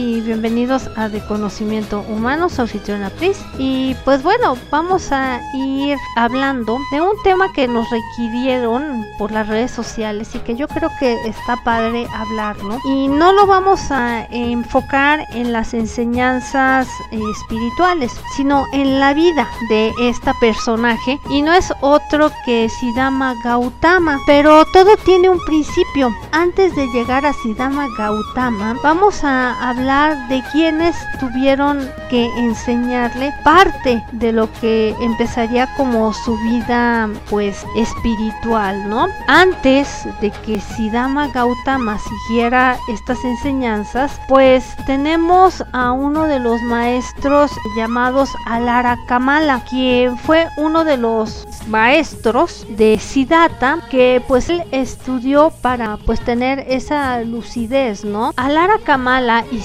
Bienvenidos a De Conocimiento Humano, soy anfitriona Pris. Y pues bueno, vamos a ir hablando de un tema que nos requirieron por las redes sociales y que yo creo que está padre hablarlo. Y no lo vamos a enfocar en las enseñanzas espirituales, sino en la vida de esta personaje. Y no es otro que Siddhama Gautama, pero todo tiene un principio. Antes de llegar a Siddhama Gautama, vamos a hablar de quienes tuvieron que enseñarle parte de lo que empezaría como su vida pues espiritual, ¿no? Antes de que Siddhama Gautama siguiera estas enseñanzas, pues tenemos a uno de los maestros llamados Alara Kamala, quien fue uno de los maestros de Siddhartha que pues él estudió para pues tener esa lucidez, ¿no? Alara Kamala y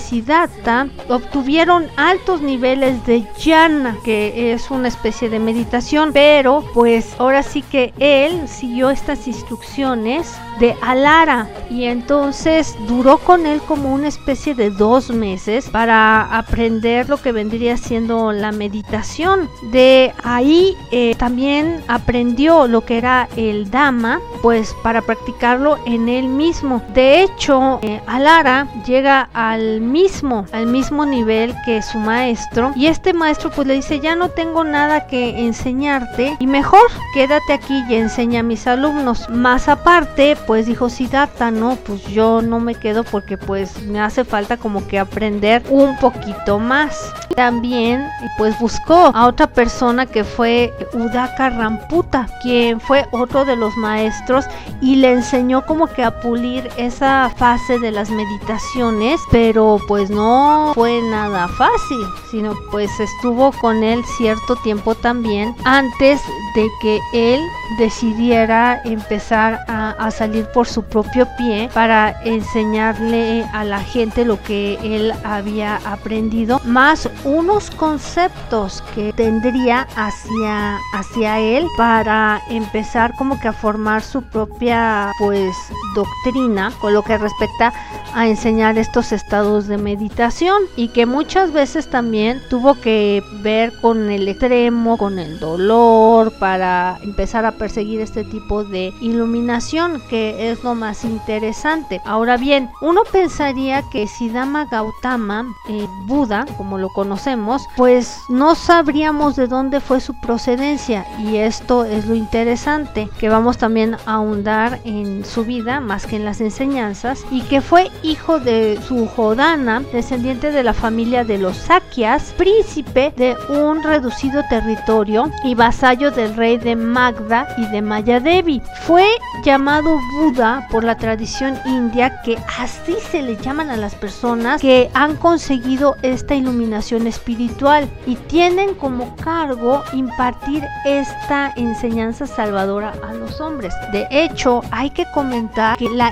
obtuvieron altos niveles de jhana, que es una especie de meditación, pero pues ahora sí que él siguió estas instrucciones de Alara y entonces duró con él como una especie de dos meses para aprender lo que vendría siendo la meditación. De ahí eh, también aprendió lo que era el Dama, pues para practicarlo en él mismo. De hecho, eh, Alara llega al mismo, al mismo nivel que su maestro y este maestro pues le dice ya no tengo nada que enseñarte y mejor quédate aquí y enseña a mis alumnos. Más aparte, pues dijo Siddhartha, no, pues yo no me quedo porque pues me hace falta como que aprender un poquito más. También pues buscó a otra persona que fue Udaka Ramputa, quien fue otro de los maestros y le enseñó como que a pulir esa fase de las meditaciones, pero pues no fue nada fácil, sino pues estuvo con él cierto tiempo también antes de que él decidiera empezar a, a salir por su propio pie para enseñarle a la gente lo que él había aprendido, más unos conceptos que tendría hacia, hacia él para empezar como que a formar su propia pues doctrina con lo que respecta a enseñar estos estados de meditación y que muchas veces también tuvo que ver con el extremo, con el dolor para empezar a perseguir este tipo de iluminación que es lo más interesante. Ahora bien, uno pensaría que Siddhama Gautama, eh, Buda, como lo conocemos, pues no sabríamos de dónde fue su procedencia y esto es lo interesante, que vamos también a ahondar en su vida más que en las enseñanzas y que fue hijo de su Jodana, descendiente de la familia de los Sakyas, príncipe de un reducido territorio y vasallo del rey de Magda y de Mayadevi. Fue llamado Buda por la tradición india que así se le llaman a las personas que han conseguido esta iluminación espiritual y tienen como cargo impartir esta enseñanza salvadora a los hombres. De hecho, hay que comentar que la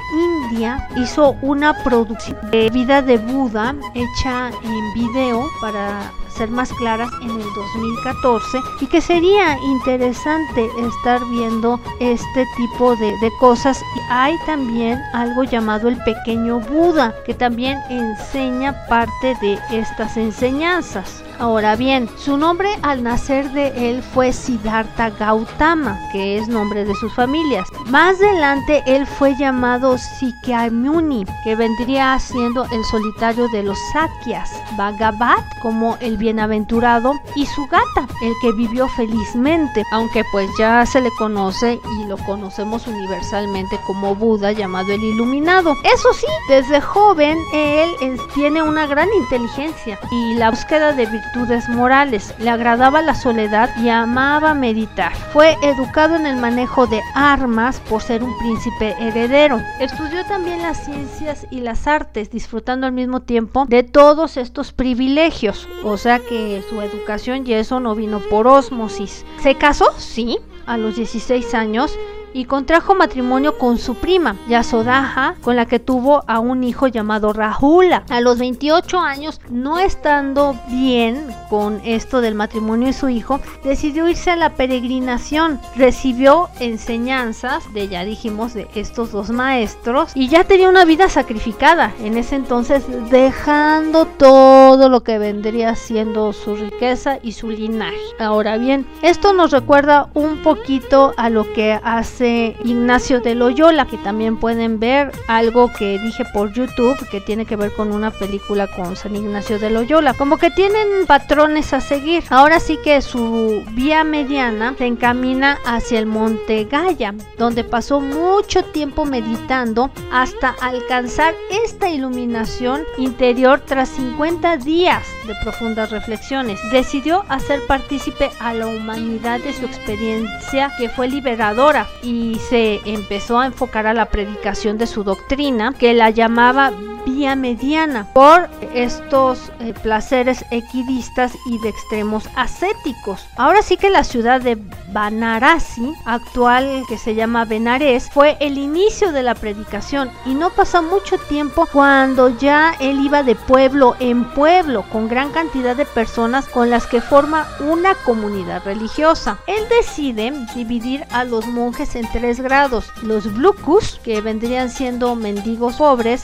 India hizo una producción de vida de Buda hecha en video para ser más claras en el 2014 y que sería interesante estar viendo este tipo de, cosas. Hay también algo llamado el pequeño Buda que también enseña parte de estas enseñanzas. Ahora bien, su nombre al nacer de él fue Siddhartha Gautama, que es nombre de sus familias. Más adelante él fue llamado Sikyamuni, que vendría siendo el solitario de los Sakyas, Bhagavat como el bienaventurado y su gata, el que vivió felizmente, aunque pues ya se le conoce y lo conocemos universalmente como Buda llamado el iluminado. Eso sí, desde joven él tiene una gran inteligencia y la búsqueda de virtudes morales. Le agradaba la soledad y amaba meditar. Fue educado en el manejo de armas por ser un príncipe heredero. Estudió también las ciencias y las artes, disfrutando al mismo tiempo de todos estos privilegios. O sea que su educación y eso no vino por osmosis. ¿Se casó? Sí, a los 16 años y contrajo matrimonio con su prima, Yasodaja, con la que tuvo a un hijo llamado Rahula. A los 28 años, no estando bien con esto del matrimonio de su hijo, decidió irse a la peregrinación. Recibió enseñanzas de, ya dijimos, de estos dos maestros y ya tenía una vida sacrificada en ese entonces, dejando todo lo que vendría siendo su riqueza y su linaje. Ahora bien, esto nos recuerda un poquito a lo que hace Ignacio de Loyola, que también pueden ver algo que dije por YouTube que tiene que ver con una película con San Ignacio de Loyola. Como que tienen patrones a seguir. Ahora sí que su vía mediana se encamina hacia el monte Gaya, donde pasó mucho tiempo meditando hasta alcanzar esta iluminación interior tras 50 días de profundas reflexiones. Decidió hacer partícipe a la humanidad de su experiencia que fue liberadora y y se empezó a enfocar a la predicación de su doctrina, que la llamaba vía mediana, por estos eh, placeres equidistas y de extremos ascéticos. Ahora sí que la ciudad de Banarasi, actual que se llama Benares, fue el inicio de la predicación y no pasó mucho tiempo cuando ya él iba de pueblo en pueblo con gran cantidad de personas con las que forma una comunidad religiosa. Él decide dividir a los monjes en tres grados, los Blukus, que vendrían siendo mendigos pobres,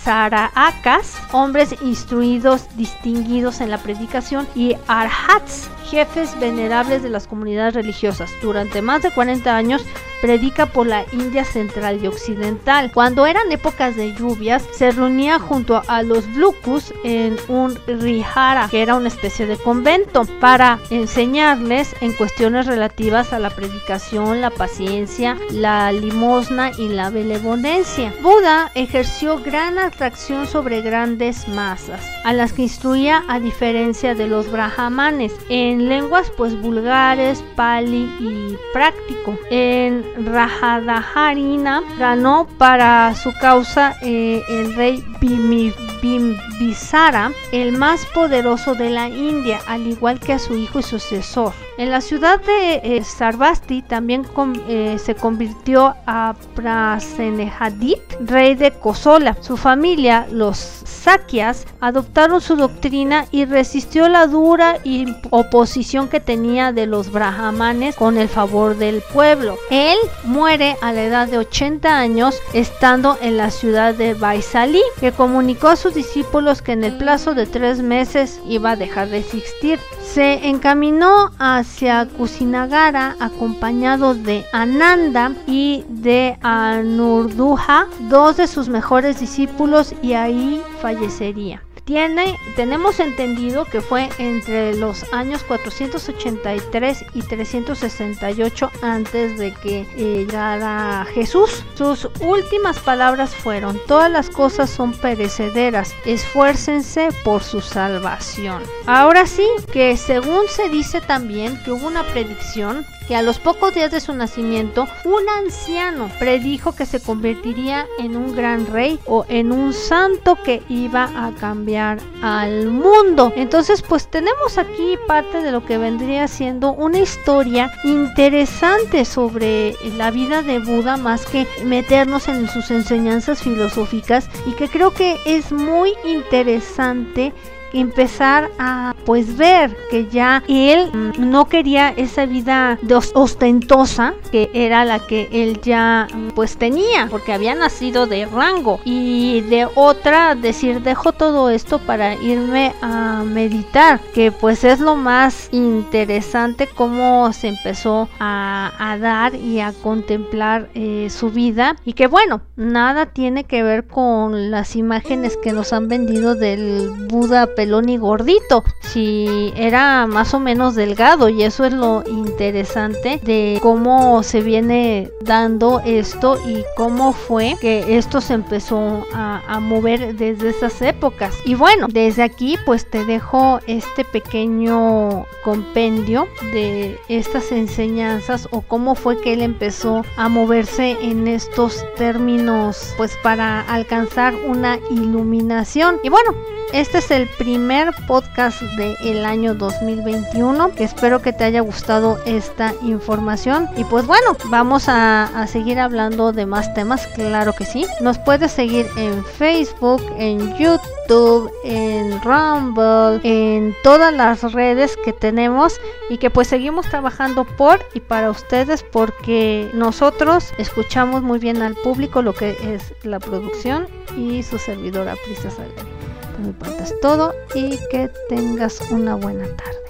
Hombres instruidos, distinguidos en la predicación, y Arhats, jefes venerables de las comunidades religiosas. Durante más de 40 años predica por la India central y occidental. Cuando eran épocas de lluvias, se reunía junto a los Blukus en un Rihara, que era una especie de convento, para enseñarles en cuestiones relativas a la predicación, la paciencia, la limosna y la benevolencia. Buda ejerció gran atracción sobre grandes masas, a las que instruía a diferencia de los brahmanes, en lenguas pues vulgares, pali y práctico. Rajadaharina ganó para su causa eh, el rey Bimbisara, el más poderoso de la India, al igual que a su hijo y sucesor. En la ciudad de eh, Sarvasti también eh, se convirtió a Prasenehadit, rey de Kosola. Su familia, los Sakyas, adoptaron su doctrina y resistió la dura oposición que tenía de los brahmanes con el favor del pueblo. Él muere a la edad de 80 años estando en la ciudad de Baisali, que comunicó a sus discípulos que en el plazo de tres meses iba a dejar de existir. Se encaminó hacia Kusinagara acompañado de Ananda y de Anurduha, dos de sus mejores discípulos, y ahí fallecería tenemos entendido que fue entre los años 483 y 368 antes de que llegara Jesús. Sus últimas palabras fueron, todas las cosas son perecederas, esfuércense por su salvación. Ahora sí, que según se dice también que hubo una predicción que a los pocos días de su nacimiento, un anciano predijo que se convertiría en un gran rey o en un santo que iba a cambiar al mundo. Entonces, pues tenemos aquí parte de lo que vendría siendo una historia interesante sobre la vida de Buda más que meternos en sus enseñanzas filosóficas y que creo que es muy interesante empezar a pues ver que ya él no quería esa vida ostentosa que era la que él ya pues tenía porque había nacido de rango. Y de otra decir dejo todo esto para irme a meditar que pues es lo más interesante cómo se empezó a, a dar y a contemplar eh, su vida. Y que bueno nada tiene que ver con las imágenes que nos han vendido del Buda pelón y gordito, si era más o menos delgado y eso es lo interesante de cómo se viene dando esto y cómo fue que esto se empezó a, a mover desde esas épocas. Y bueno, desde aquí pues te dejo este pequeño compendio de estas enseñanzas o cómo fue que él empezó a moverse en estos términos pues para alcanzar una iluminación. Y bueno, este es el primer podcast del año 2021. Espero que te haya gustado esta información. Y pues bueno, vamos a, seguir hablando de más temas, claro que sí. Nos puedes seguir en Facebook, en YouTube, en Rumble, en todas las redes que tenemos y que pues seguimos trabajando por y para ustedes porque nosotros escuchamos muy bien al público lo que es la producción y su servidora Princesa Por mi parte es todo y que tengas una buena tarde.